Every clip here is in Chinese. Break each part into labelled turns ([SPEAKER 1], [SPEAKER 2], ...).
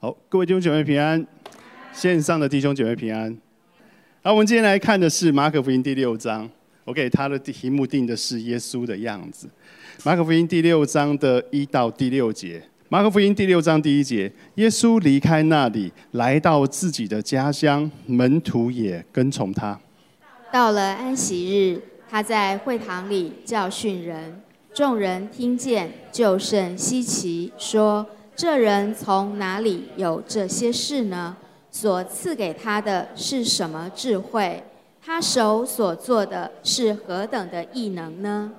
[SPEAKER 1] 好，各位弟兄姐妹平安，线上的弟兄姐妹平安。好，我们今天来看的是马可福音第六章。我给他的题目定的是耶稣的样子。马可福音第六章的一到第六节。马可福音第六章第一节，耶稣离开那里，来到自己的家乡，门徒也跟从他。
[SPEAKER 2] 到了安息日，他在会堂里教训人，众人听见，就甚稀奇，说。这人从哪里有这些事呢？所赐给他的是什么智慧？他手所做的是何等的异能呢？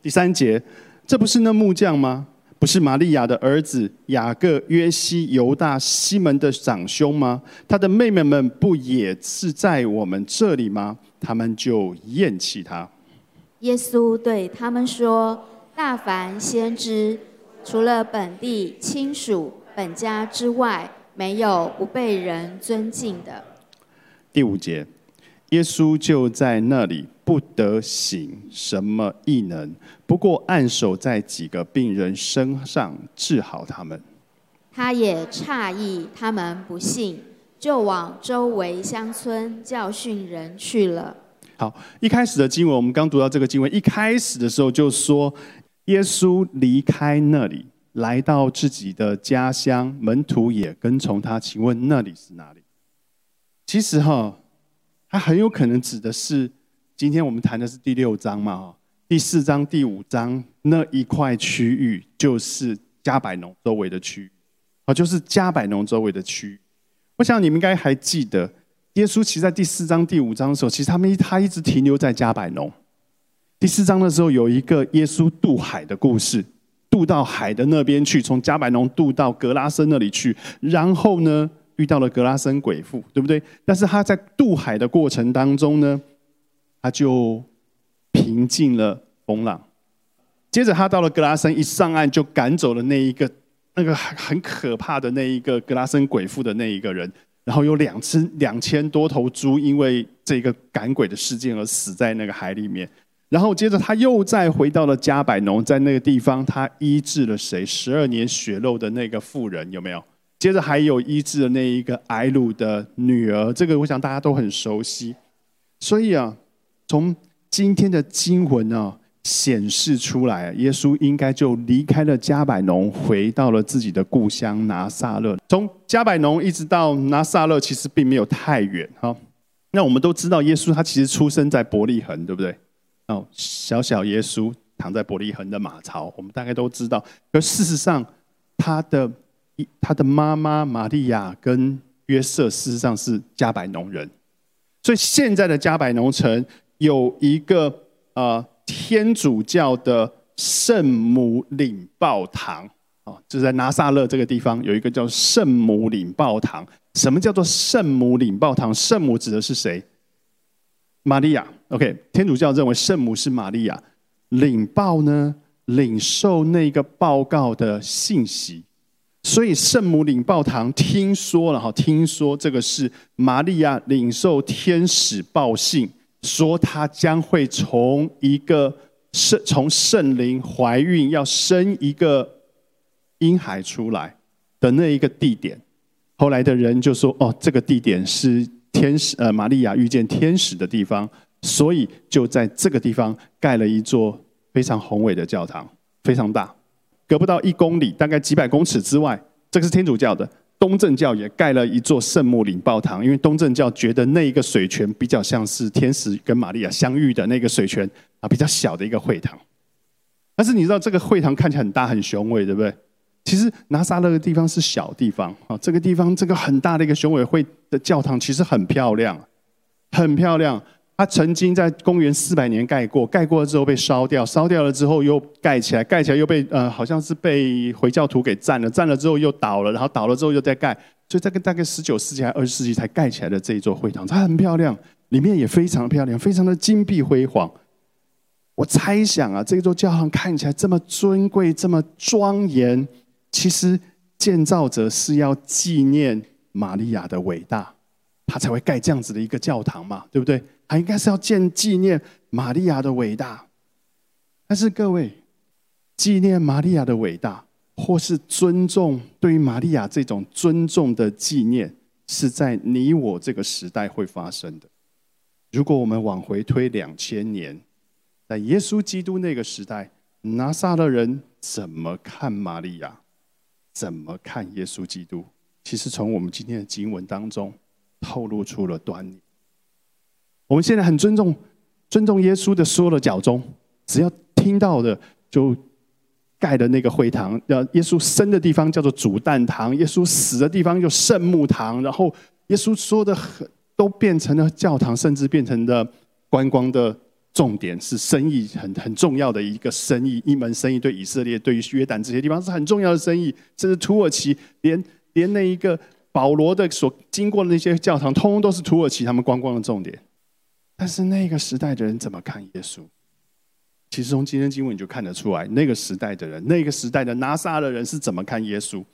[SPEAKER 1] 第三节，这不是那木匠吗？不是玛利亚的儿子雅各、约西、犹大、西门的长兄吗？他的妹妹们不也是在我们这里吗？他们就厌弃他。
[SPEAKER 2] 耶稣对他们说：“大凡先知。”除了本地亲属、本家之外，没有不被人尊敬的。
[SPEAKER 1] 第五节，耶稣就在那里不得行什么异能，不过按手在几个病人身上治好他们。
[SPEAKER 2] 他也诧异他们不信，就往周围乡村教训人去了。
[SPEAKER 1] 好，一开始的经文，我们刚读到这个经文，一开始的时候就说。耶稣离开那里，来到自己的家乡，门徒也跟从他。请问那里是哪里？其实哈，他很有可能指的是今天我们谈的是第六章嘛，哈，第四章、第五章那一块区域就是加百农周围的区域，啊，就是加百农周围的区域。我想你们应该还记得，耶稣其实在第四章、第五章的时候，其实他们他一直停留在加百农。第四章的时候，有一个耶稣渡海的故事，渡到海的那边去，从加百农渡到格拉森那里去，然后呢，遇到了格拉森鬼父，对不对？但是他在渡海的过程当中呢，他就平静了风浪。接着他到了格拉森，一上岸就赶走了那一个那个很可怕的那一个格拉森鬼父的那一个人，然后有两只两千多头猪因为这个赶鬼的事件而死在那个海里面。然后接着他又再回到了加百农，在那个地方，他医治了谁？十二年血肉的那个妇人有没有？接着还有医治的那一个矮鲁的女儿，这个我想大家都很熟悉。所以啊，从今天的经文啊显示出来，耶稣应该就离开了加百农，回到了自己的故乡拿撒勒。从加百农一直到拿撒勒，其实并没有太远哈。那我们都知道，耶稣他其实出生在伯利恒，对不对？哦，小小耶稣躺在伯利恒的马槽，我们大概都知道。而事实上，他的他的妈妈玛利亚跟约瑟事实上是加百农人，所以现在的加百农城有一个呃天主教的圣母领报堂啊，就在拿撒勒这个地方有一个叫圣母领报堂。什么叫做圣母领报堂？圣母指的是谁？玛利亚，OK，天主教认为圣母是玛利亚，领报呢，领受那个报告的信息，所以圣母领报堂听说了哈，听说这个是玛利亚领受天使报信，说她将会从一个圣从圣灵怀孕要生一个婴孩出来的那一个地点，后来的人就说哦，这个地点是。天使呃，玛利亚遇见天使的地方，所以就在这个地方盖了一座非常宏伟的教堂，非常大，隔不到一公里，大概几百公尺之外，这个是天主教的。东正教也盖了一座圣母领报堂，因为东正教觉得那一个水泉比较像是天使跟玛利亚相遇的那个水泉啊，比较小的一个会堂。但是你知道这个会堂看起来很大很雄伟，对不对？其实拿撒勒的地方是小地方啊，这个地方这个很大的一个雄伟会的教堂其实很漂亮，很漂亮。它曾经在公元四百年盖过，盖过了之后被烧掉，烧掉了之后又盖起来，盖起来又被呃好像是被回教徒给占了，占了之后又倒了，然后倒了之后又再盖，所以这个大概十九世纪还二十世纪才盖起来的这一座会堂，它很漂亮，里面也非常漂亮，非常的金碧辉煌。我猜想啊，这座教堂看起来这么尊贵，这么庄严。其实建造者是要纪念玛利亚的伟大，他才会盖这样子的一个教堂嘛，对不对？他应该是要建纪念玛利亚的伟大。但是各位，纪念玛利亚的伟大，或是尊重对于玛利亚这种尊重的纪念，是在你我这个时代会发生的。如果我们往回推两千年，在耶稣基督那个时代，拿撒勒人怎么看玛利亚？怎么看耶稣基督？其实从我们今天的经文当中透露出了端倪。我们现在很尊重尊重耶稣的所有的教宗，只要听到的就盖的那个会堂，要耶稣生的地方叫做主诞堂，耶稣死的地方就圣母堂，然后耶稣说的很都变成了教堂，甚至变成了观光的。重点是生意很很重要的一个生意，一门生意对以色列、对于约旦这些地方是很重要的生意，甚至土耳其连连那一个保罗的所经过的那些教堂，通通都是土耳其他们观光的重点。但是那个时代的人怎么看耶稣？其实从今天经文你就看得出来，那个时代的人，那个时代的拿撒勒人是怎么看耶稣。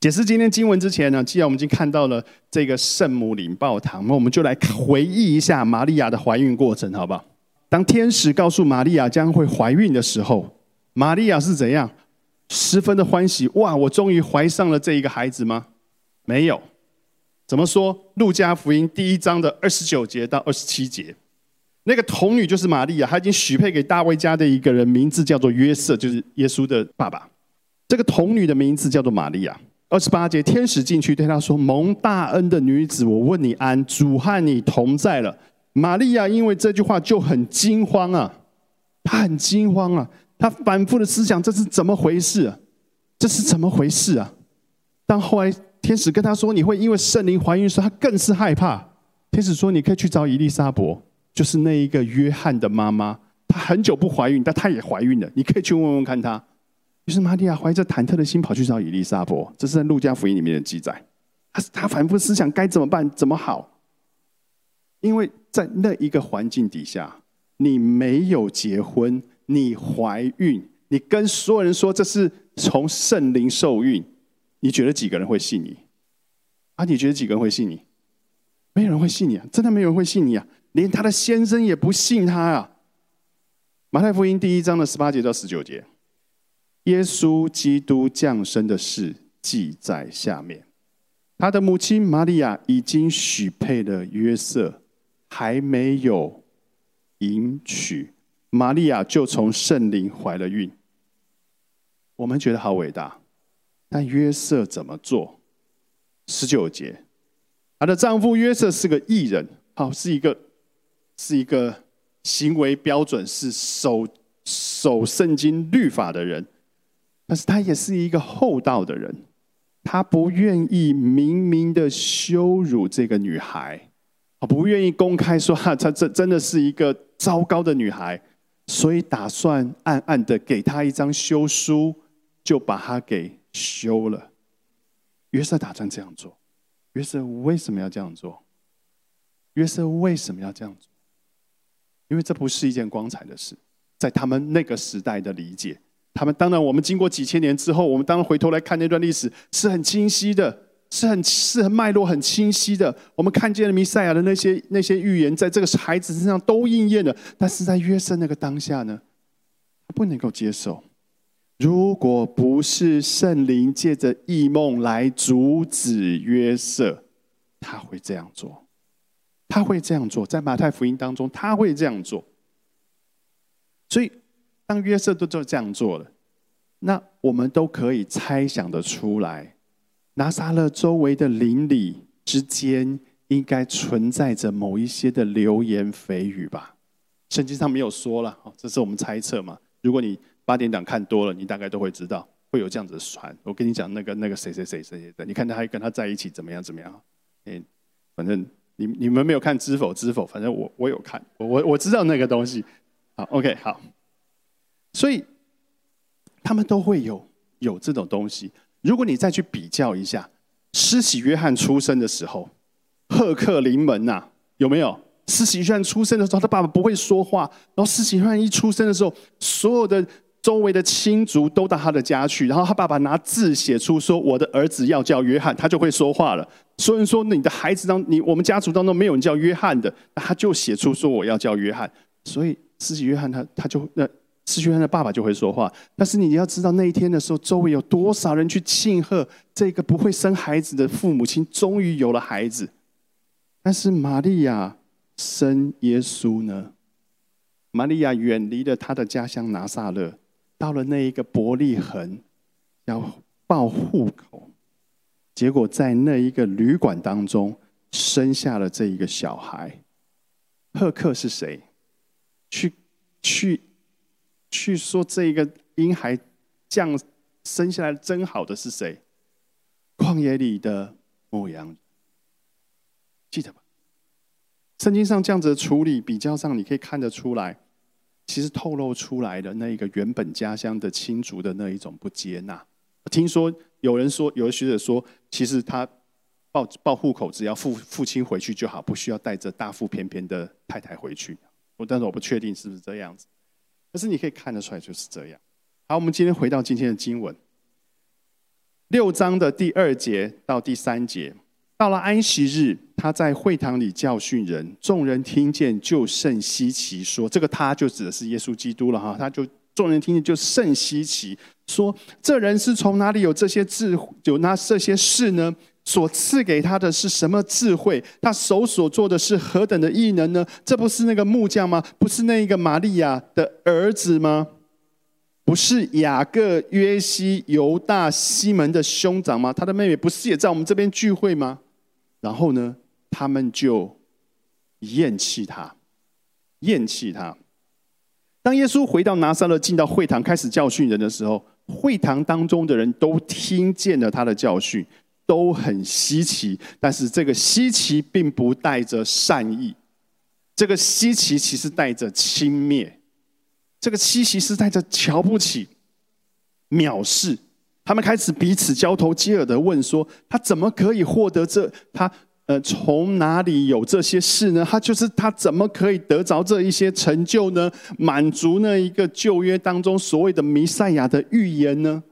[SPEAKER 1] 解释今天经文之前呢，既然我们已经看到了这个圣母领报堂，那我们就来回忆一下玛利亚的怀孕过程，好不好？当天使告诉玛利亚将会怀孕的时候，玛利亚是怎样？十分的欢喜，哇！我终于怀上了这一个孩子吗？没有。怎么说？路加福音第一章的二十九节到二十七节，那个童女就是玛利亚，她已经许配给大卫家的一个人，名字叫做约瑟，就是耶稣的爸爸。这个童女的名字叫做玛利亚。二十八节，天使进去对她说：“蒙大恩的女子，我问你安，主和你同在了。”玛利亚因为这句话就很惊慌啊，她很惊慌啊，她反复的思想这是怎么回事啊？这是怎么回事啊？当后来天使跟她说你会因为圣灵怀孕时，她更是害怕。天使说你可以去找伊丽莎伯，就是那一个约翰的妈妈，她很久不怀孕，但她也怀孕了，你可以去问问看她。于是玛利亚怀着忐忑的心跑去找伊丽莎伯，这是在路加福音里面的记载。她她反复思想该怎么办，怎么好。因为在那一个环境底下，你没有结婚，你怀孕，你跟所有人说这是从圣灵受孕，你觉得几个人会信你？啊，你觉得几个人会信你？没有人会信你啊！真的没有人会信你啊！连他的先生也不信他啊！马太福音第一章的十八节到十九节，耶稣基督降生的事记在下面。他的母亲玛利亚已经许配了约瑟。还没有迎娶，玛利亚就从圣灵怀了孕。我们觉得好伟大，但约瑟怎么做？十九节，她的丈夫约瑟是个艺人，好，是一个是一个行为标准是守守圣经律法的人，但是他也是一个厚道的人，他不愿意明明的羞辱这个女孩。不愿意公开说哈，她这真的是一个糟糕的女孩，所以打算暗暗的给她一张休书，就把她给休了。约瑟打算这样做，约瑟为什么要这样做？约瑟为什么要这样做？因为这不是一件光彩的事，在他们那个时代的理解，他们当然，我们经过几千年之后，我们当然回头来看那段历史是很清晰的。是很是很脉络很清晰的，我们看见了弥赛亚的那些那些预言，在这个孩子身上都应验了。但是在约瑟那个当下呢，他不能够接受。如果不是圣灵借着异梦来阻止约瑟，他会这样做。他会这样做，在马太福音当中，他会这样做。所以，当约瑟都就这样做了，那我们都可以猜想的出来。拿撒勒周围的邻里之间，应该存在着某一些的流言蜚语吧？圣经上没有说了，这是我们猜测嘛。如果你八点档看多了，你大概都会知道会有这样子的传。我跟你讲，那个那个谁谁谁谁谁的，你看他还跟他在一起怎么样怎么样？哎，反正你你们没有看知否知否，反正我我有看，我我我知道那个东西。好，OK，好。所以他们都会有有这种东西。如果你再去比较一下，施洗约翰出生的时候，赫克临门呐，有没有？施洗约翰出生的时候，他爸爸不会说话，然后施洗约翰一出生的时候，所有的周围的亲族都到他的家去，然后他爸爸拿字写出说：“我的儿子要叫约翰”，他就会说话了。所以说，你的孩子当你我们家族当中没有人叫约翰的，他就写出说：“我要叫约翰。”所以施洗约翰他他就那失去他的爸爸就会说话。但是你要知道，那一天的时候，周围有多少人去庆贺这个不会生孩子的父母亲终于有了孩子。但是玛利亚生耶稣呢？玛利亚远离了他的家乡拿撒勒，到了那一个伯利恒，要报户口，结果在那一个旅馆当中生下了这一个小孩。赫克是谁？去去去说这一个婴孩降生下来真好的是谁？旷野里的牧羊，记得吧？圣经上这样子的处理比较上，你可以看得出来，其实透露出来的那一个原本家乡的亲族的那一种不接纳。听说有人说，有的学者说，其实他报报户口，只要父父亲回去就好，不需要带着大腹便便的太太回去。我但是我不确定是不是这样子，可是你可以看得出来就是这样。好，我们今天回到今天的经文，六章的第二节到第三节。到了安息日，他在会堂里教训人，众人听见就甚稀奇，说：“这个他就指的是耶稣基督了哈。”他就众人听见就甚稀奇，说：“这人是从哪里有这些智慧，有那这些事呢？所赐给他的是什么智慧？他手所做的是何等的异能呢？这不是那个木匠吗？不是那一个玛利亚的儿子吗？不是雅各、约西、犹大、西门的兄长吗？他的妹妹不是也在我们这边聚会吗？”然后呢，他们就厌弃他，厌弃他。当耶稣回到拿撒勒，进到会堂开始教训人的时候，会堂当中的人都听见了他的教训，都很稀奇。但是这个稀奇并不带着善意，这个稀奇其实带着轻蔑，这个稀奇是带着瞧不起、藐视。他们开始彼此交头接耳的问说：“他怎么可以获得这？他呃，从哪里有这些事呢？他就是他怎么可以得着这一些成就呢？满足那一个旧约当中所谓的弥赛亚的预言呢？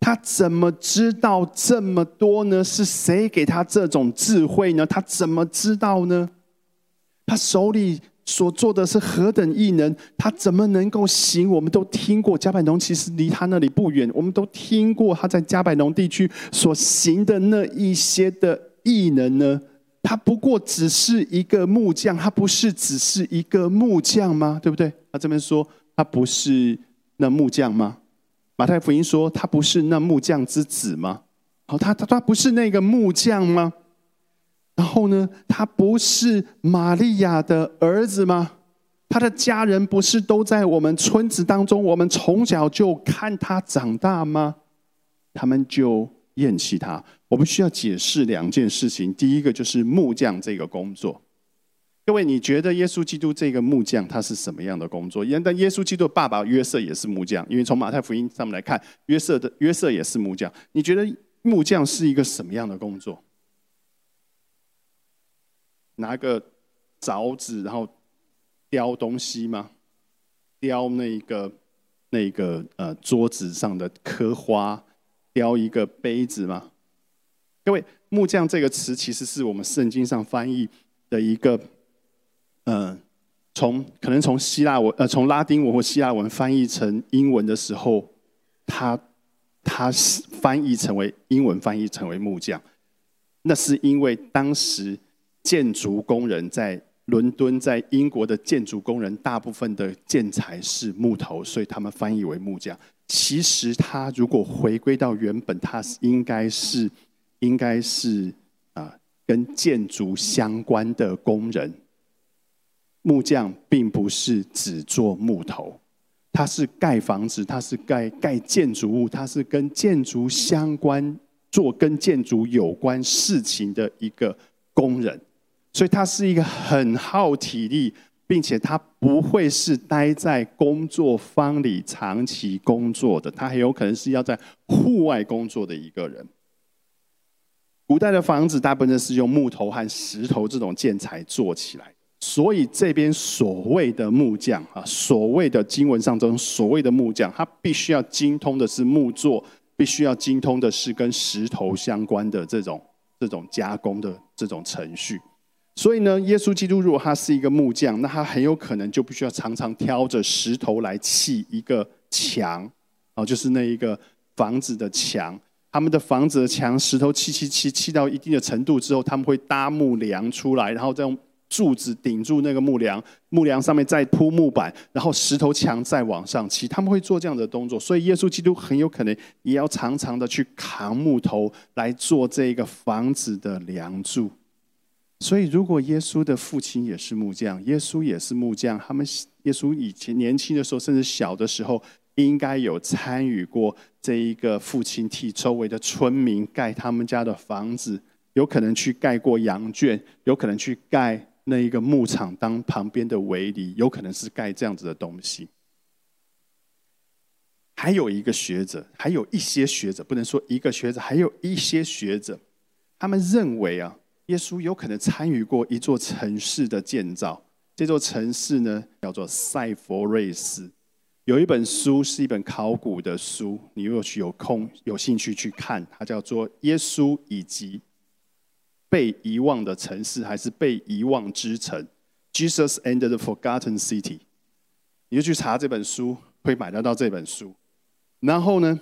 [SPEAKER 1] 他怎么知道这么多呢？是谁给他这种智慧呢？他怎么知道呢？他手里。”所做的是何等异能？他怎么能够行？我们都听过加百农，其实离他那里不远。我们都听过他在加百农地区所行的那一些的异能呢？他不过只是一个木匠，他不是只是一个木匠吗？对不对？他这边说他不是那木匠吗？马太福音说他不是那木匠之子吗？好，他他他不是那个木匠吗？然后呢？他不是玛利亚的儿子吗？他的家人不是都在我们村子当中？我们从小就看他长大吗？他们就厌弃他。我们需要解释两件事情。第一个就是木匠这个工作。各位，你觉得耶稣基督这个木匠他是什么样的工作？但耶稣基督的爸爸约瑟也是木匠，因为从马太福音上面来看，约瑟的约瑟也是木匠。你觉得木匠是一个什么样的工作？拿个凿子，然后雕东西吗？雕那一个那个呃桌子上的刻花，雕一个杯子吗？各位，木匠这个词其实是我们圣经上翻译的一个，嗯，从可能从希腊文呃从拉丁文或希腊文翻译成英文的时候，它它翻译成为英文翻译成为木匠，那是因为当时。建筑工人在伦敦，在英国的建筑工人，大部分的建材是木头，所以他们翻译为木匠。其实，他如果回归到原本，他是应该是应该是啊，跟建筑相关的工人。木匠并不是只做木头，他是盖房子，他是盖盖建筑物，他是跟建筑相关、做跟建筑有关事情的一个工人。所以他是一个很耗体力，并且他不会是待在工作坊里长期工作的，他很有可能是要在户外工作的一个人。古代的房子大部分是用木头和石头这种建材做起来，所以这边所谓的木匠啊，所谓的经文上中所谓的木匠，他必须要精通的是木作，必须要精通的是跟石头相关的这种这种加工的这种程序。所以呢，耶稣基督如果他是一个木匠，那他很有可能就不需要常常挑着石头来砌一个墙，哦，就是那一个房子的墙。他们的房子的墙，石头砌砌砌砌到一定的程度之后，他们会搭木梁出来，然后再用柱子顶住那个木梁，木梁上面再铺木板，然后石头墙再往上砌。他们会做这样的动作，所以耶稣基督很有可能也要常常的去扛木头来做这个房子的梁柱。所以，如果耶稣的父亲也是木匠，耶稣也是木匠，他们耶稣以前年轻的时候，甚至小的时候。应该有参与过这一个父亲替周围的村民盖他们家的房子，有可能去盖过羊圈，有可能去盖那一个牧场当旁边的围篱，有可能是盖这样子的东西。还有一个学者，还有一些学者，不能说一个学者，还有一些学者，他们认为啊，耶稣有可能参与过一座城市的建造。这座城市呢，叫做塞佛瑞斯。有一本书是一本考古的书，你如果去有空有兴趣去看，它叫做《耶稣以及被遗忘的城市》还是被遗忘之城？Jesus and the Forgotten City。你就去查这本书，会买得到这本书。然后呢，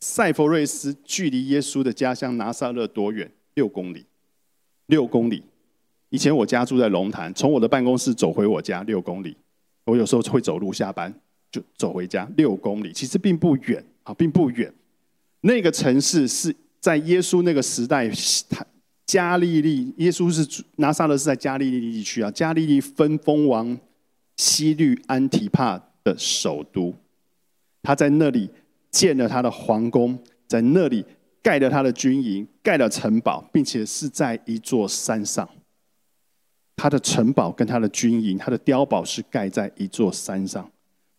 [SPEAKER 1] 塞弗瑞斯距离耶稣的家乡拿撒勒多远？六公里。六公里。以前我家住在龙潭，从我的办公室走回我家六公里。我有时候会走路下班。就走回家六公里，其实并不远啊，并不远。那个城市是在耶稣那个时代，他加利利，耶稣是拿撒勒是在加利利地区啊。加利利分封王西律安提帕的首都，他在那里建了他的皇宫，在那里盖了他的军营，盖了城堡，并且是在一座山上。他的城堡跟他的军营，他的碉堡是盖在一座山上。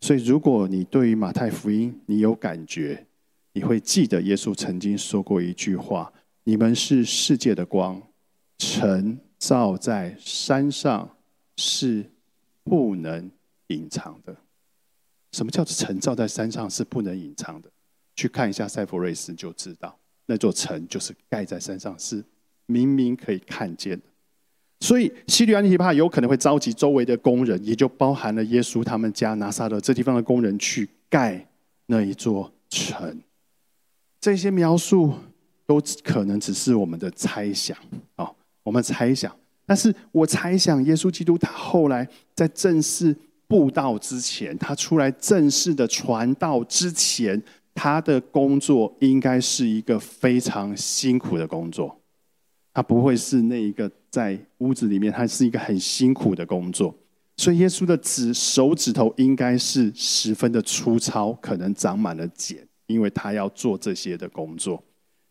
[SPEAKER 1] 所以，如果你对于马太福音你有感觉，你会记得耶稣曾经说过一句话：“你们是世界的光，城照在山上是不能隐藏的。”什么叫做城照在山上是不能隐藏的？去看一下塞弗瑞斯就知道，那座城就是盖在山上，是明明可以看见的。所以，西律安提帕有可能会召集周围的工人，也就包含了耶稣他们家拿撒勒这地方的工人去盖那一座城。这些描述都可能只是我们的猜想啊，我们猜想。但是我猜想，耶稣基督他后来在正式布道之前，他出来正式的传道之前，他的工作应该是一个非常辛苦的工作。他不会是那一个在屋子里面，他是一个很辛苦的工作。所以耶稣的指手指头应该是十分的粗糙，可能长满了茧，因为他要做这些的工作。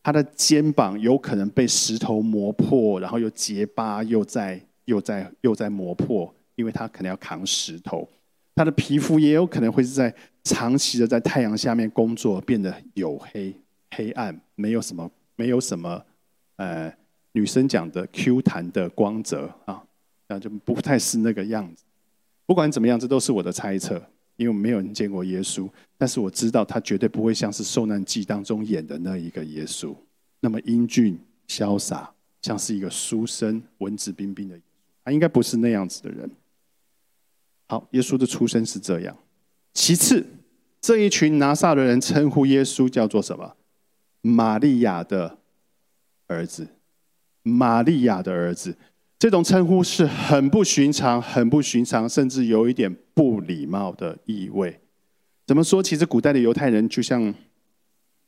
[SPEAKER 1] 他的肩膀有可能被石头磨破，然后又结疤，又在又在又在磨破，因为他可能要扛石头。他的皮肤也有可能会是在长期的在太阳下面工作，变得黝黑、黑暗，没有什么，没有什么，呃。女生讲的 Q 弹的光泽啊，那就不太是那个样子。不管怎么样，这都是我的猜测，因为没有人见过耶稣。但是我知道他绝对不会像是受难记当中演的那一个耶稣，那么英俊潇洒，像是一个书生文质彬彬的。他应该不是那样子的人。好，耶稣的出生是这样。其次，这一群拿撒的人称呼耶稣叫做什么？玛利亚的儿子。玛利亚的儿子，这种称呼是很不寻常、很不寻常，甚至有一点不礼貌的意味。怎么说？其实古代的犹太人就像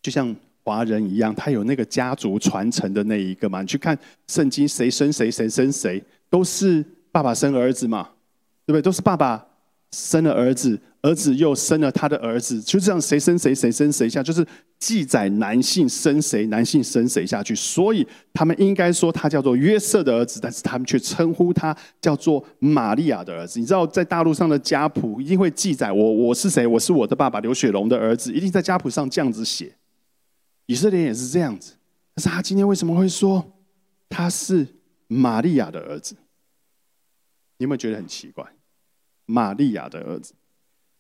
[SPEAKER 1] 就像华人一样，他有那个家族传承的那一个嘛。你去看圣经，谁生谁，谁生谁，都是爸爸生儿子嘛，对不对？都是爸爸。生了儿子，儿子又生了他的儿子，就这样谁生谁，谁生谁下，就是记载男性生谁，男性生谁下去。所以他们应该说他叫做约瑟的儿子，但是他们却称呼他叫做玛利亚的儿子。你知道，在大陆上的家谱一定会记载我我是谁，我是我的爸爸刘雪龙的儿子，一定在家谱上这样子写。以色列也是这样子，但是他今天为什么会说他是玛利亚的儿子？你有没有觉得很奇怪？玛利亚的儿子，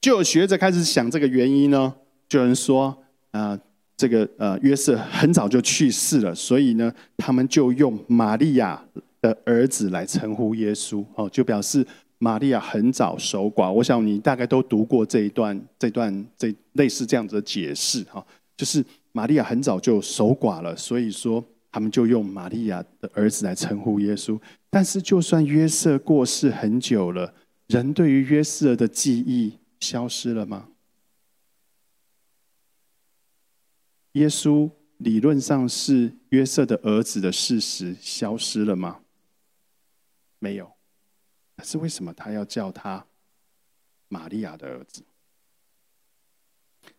[SPEAKER 1] 就有学者开始想这个原因呢。就有人说，啊，这个呃约瑟很早就去世了，所以呢，他们就用玛利亚的儿子来称呼耶稣，哦，就表示玛利亚很早守寡。我想你大概都读过这一段、这段这类似这样子的解释，哈，就是玛利亚很早就守寡了，所以说他们就用玛利亚的儿子来称呼耶稣。但是，就算约瑟过世很久了，人对于约瑟的记忆消失了吗？耶稣理论上是约瑟的儿子的事实消失了吗？没有。可是为什么他要叫他玛利亚的儿子？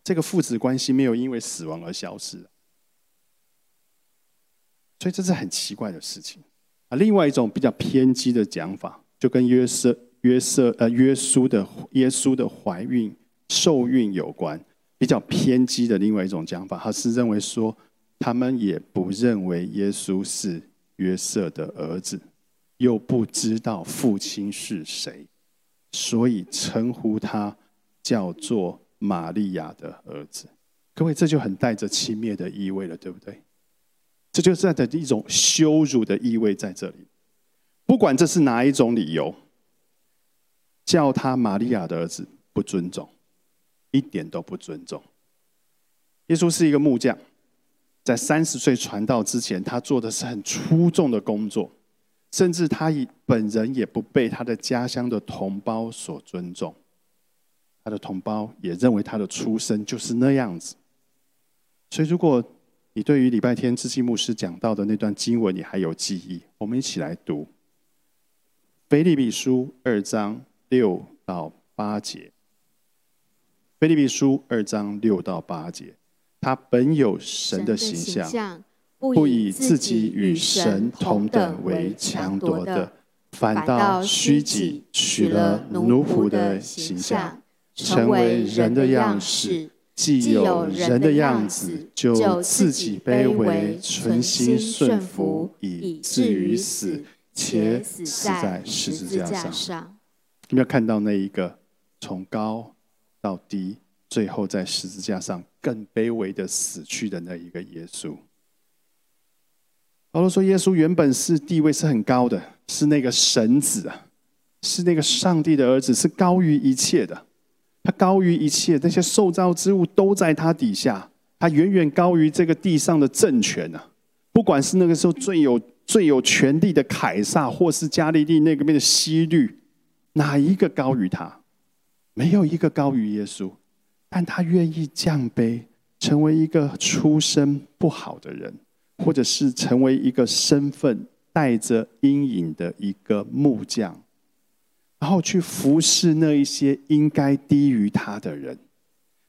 [SPEAKER 1] 这个父子关系没有因为死亡而消失，所以这是很奇怪的事情啊。另外一种比较偏激的讲法，就跟约瑟、约瑟呃约书的耶稣的怀孕受孕有关。比较偏激的另外一种讲法，他是认为说，他们也不认为耶稣是约瑟的儿子，又不知道父亲是谁，所以称呼他叫做玛利亚的儿子。各位，这就很带着轻蔑的意味了，对不对？这就是带着一种羞辱的意味在这里。不管这是哪一种理由，叫他玛利亚的儿子，不尊重。一点都不尊重。耶稣是一个木匠，在三十岁传道之前，他做的是很出众的工作，甚至他以本人也不被他的家乡的同胞所尊重。他的同胞也认为他的出身就是那样子。所以，如果你对于礼拜天志气牧师讲到的那段经文你还有记忆，我们一起来读《腓立比书》二章六到八节。菲利比书二章六到八节，他本有神的形象，不以自己与神同等为强夺的，反倒虚己，取了奴仆的形象，成为人的样式。既有人的样子，就自己卑微，存心顺服，以至于死，且死在十字架上。有没有看到那一个从高？到低，最后在十字架上更卑微的死去的那一个耶稣。保罗说：“耶稣原本是地位是很高的，是那个神子啊，是那个上帝的儿子，是高于一切的。他高于一切，那些受造之物都在他底下，他远远高于这个地上的政权啊！不管是那个时候最有最有权力的凯撒，或是加利利那个边的希律，哪一个高于他？”没有一个高于耶稣，但他愿意降卑，成为一个出身不好的人，或者是成为一个身份带着阴影的一个木匠，然后去服侍那一些应该低于他的人，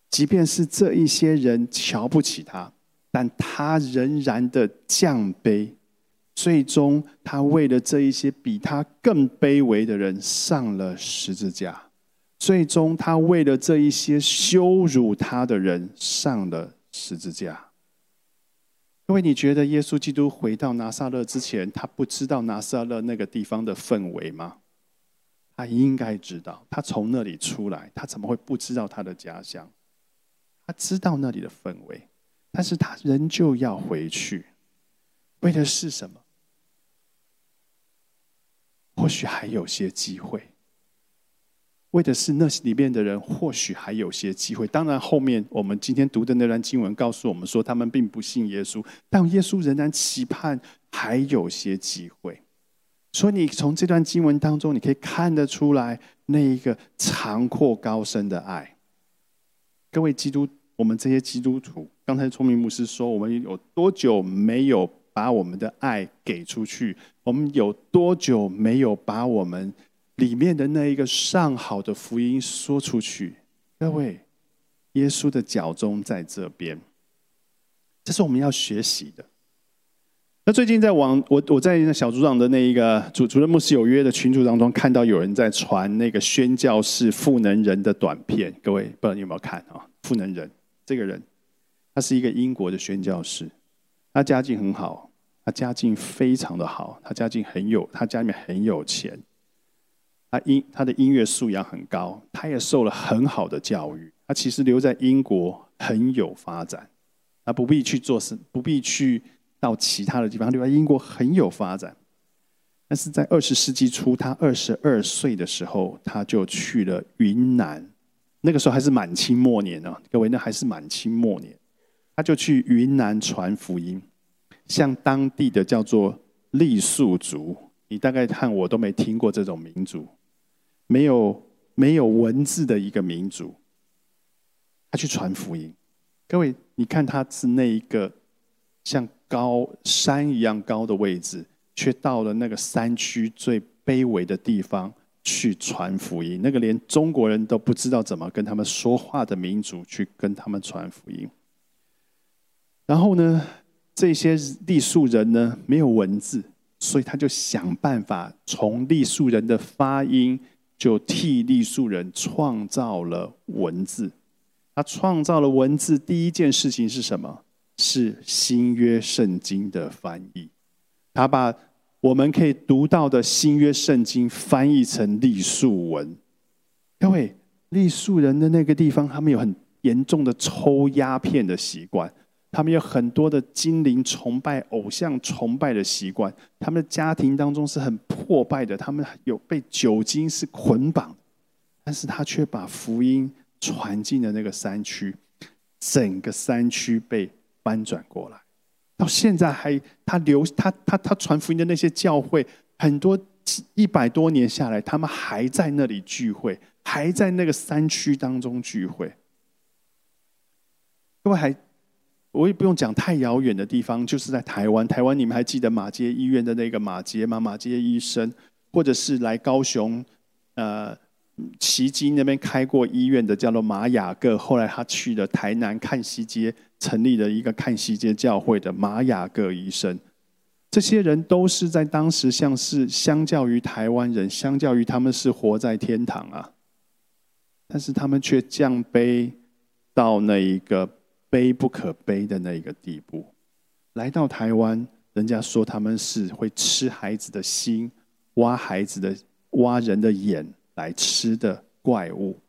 [SPEAKER 1] 即便是这一些人瞧不起他，但他仍然的降卑，最终他为了这一些比他更卑微的人上了十字架。最终，他为了这一些羞辱他的人上了十字架。各位，你觉得耶稣基督回到拿撒勒之前，他不知道拿撒勒那个地方的氛围吗？他应该知道，他从那里出来，他怎么会不知道他的家乡？他知道那里的氛围，但是他仍旧要回去，为的是什么？或许还有些机会。为的是那里面的人或许还有些机会。当然，后面我们今天读的那段经文告诉我们说，他们并不信耶稣，但耶稣仍然期盼还有些机会。所以，你从这段经文当中，你可以看得出来那一个长阔高深的爱。各位基督，我们这些基督徒，刚才聪明牧师说，我们有多久没有把我们的爱给出去？我们有多久没有把我们？里面的那一个上好的福音说出去，各位，耶稣的脚中在这边，这是我们要学习的。那最近在网，我我在那小组长的那一个主主任牧师有约的群组当中，看到有人在传那个宣教士赋能人的短片，各位不知道你有没有看啊？赋能人这个人，他是一个英国的宣教士，他家境很好，他家境非常的好，他家境很有，他家里面很有钱。他音他的音乐素养很高，他也受了很好的教育。他其实留在英国很有发展，他不必去做事，不必去到其他的地方，留在英国很有发展。但是在二十世纪初，他二十二岁的时候，他就去了云南。那个时候还是满清末年呢，各位，那还是满清末年，他就去云南传福音，向当地的叫做傈僳族，你大概看我都没听过这种民族，没有没有文字的一个民族，他去传福音。各位，你看他是那一个像高山一样高的位置。却到了那个山区最卑微的地方去传福音，那个连中国人都不知道怎么跟他们说话的民族去跟他们传福音。然后呢，这些傈僳人呢没有文字，所以他就想办法从傈僳人的发音，就替傈僳人创造了文字。他创造了文字，第一件事情是什么？是新约圣经的翻译。他把我们可以读到的新约圣经翻译成隶数文，各位，隶数人的那个地方，他们有很严重的抽鸦片的习惯，他们有很多的精灵崇拜、偶像崇拜的习惯，他们的家庭当中是很破败的，他们有被酒精是捆绑，但是他却把福音传进了那个山区，整个山区被翻转过来。到现在还他留他他他传福音的那些教会，很多一百多年下来，他们还在那里聚会，还在那个山区当中聚会。各位还，我也不用讲太遥远的地方，就是在台湾。台湾你们还记得马街医院的那个马街吗？马街医生，或者是来高雄，呃。奇经那边开过医院的叫做马雅各，后来他去了台南看西街，成立了一个看西街教会的马雅各医生。这些人都是在当时像是相较于台湾人，相较于他们是活在天堂啊，但是他们却降卑到那一个悲不可悲的那一个地步。来到台湾，人家说他们是会吃孩子的心，挖孩子的，挖人的眼。来吃的怪物，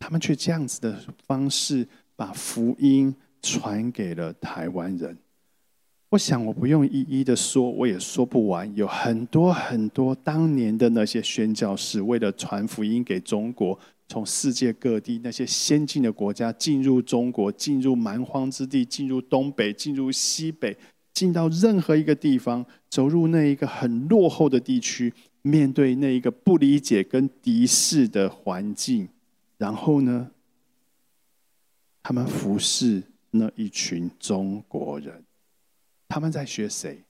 [SPEAKER 1] 他们却这样子的方式把福音传给了台湾人。我想我不用一一的说，我也说不完。有很多很多当年的那些宣教士，为了传福音给中国，从世界各地那些先进的国家进入中国，进入蛮荒之地，进入东北，进入西北，进到任何一个地方，走入那一个很落后的地区。面对那一个不理解跟敌视的环境，然后呢，他们服侍那一群中国人，他们在学谁？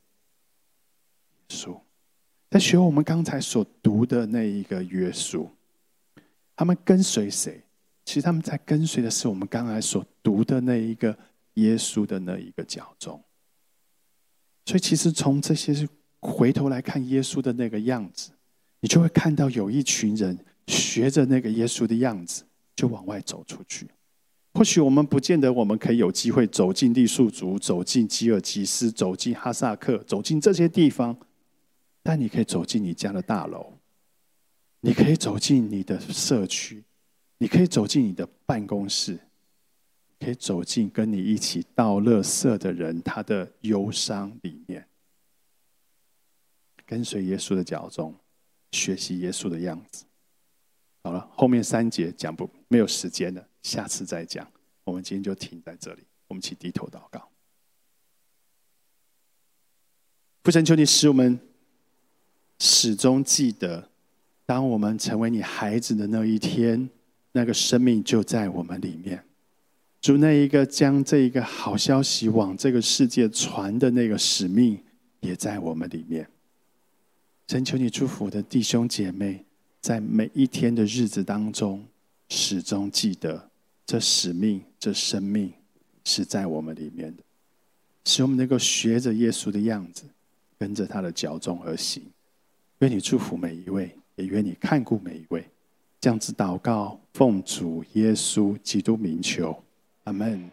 [SPEAKER 1] 书，在学我们刚才所读的那一个约束。他们跟随谁？其实他们在跟随的是我们刚才所读的那一个耶稣的那一个教宗。所以，其实从这些是。回头来看耶稣的那个样子，你就会看到有一群人学着那个耶稣的样子，就往外走出去。或许我们不见得我们可以有机会走进地数族，走进吉尔吉斯，走进哈萨克，走进这些地方，但你可以走进你家的大楼，你可以走进你的社区，你可以走进你的办公室，可以走进跟你一起倒垃圾的人他的忧伤里面。跟随耶稣的脚踪，学习耶稣的样子。好了，后面三节讲不没有时间了，下次再讲。我们今天就停在这里。我们起低头祷告。父神，求你使我们始终记得，当我们成为你孩子的那一天，那个生命就在我们里面。主，那一个将这一个好消息往这个世界传的那个使命，也在我们里面。神求你祝福我的弟兄姐妹，在每一天的日子当中，始终记得这使命、这生命是在我们里面的，使我们能够学着耶稣的样子，跟着他的脚踪而行。愿你祝福每一位，也愿你看顾每一位。这样子祷告，奉主耶稣基督名求，阿门。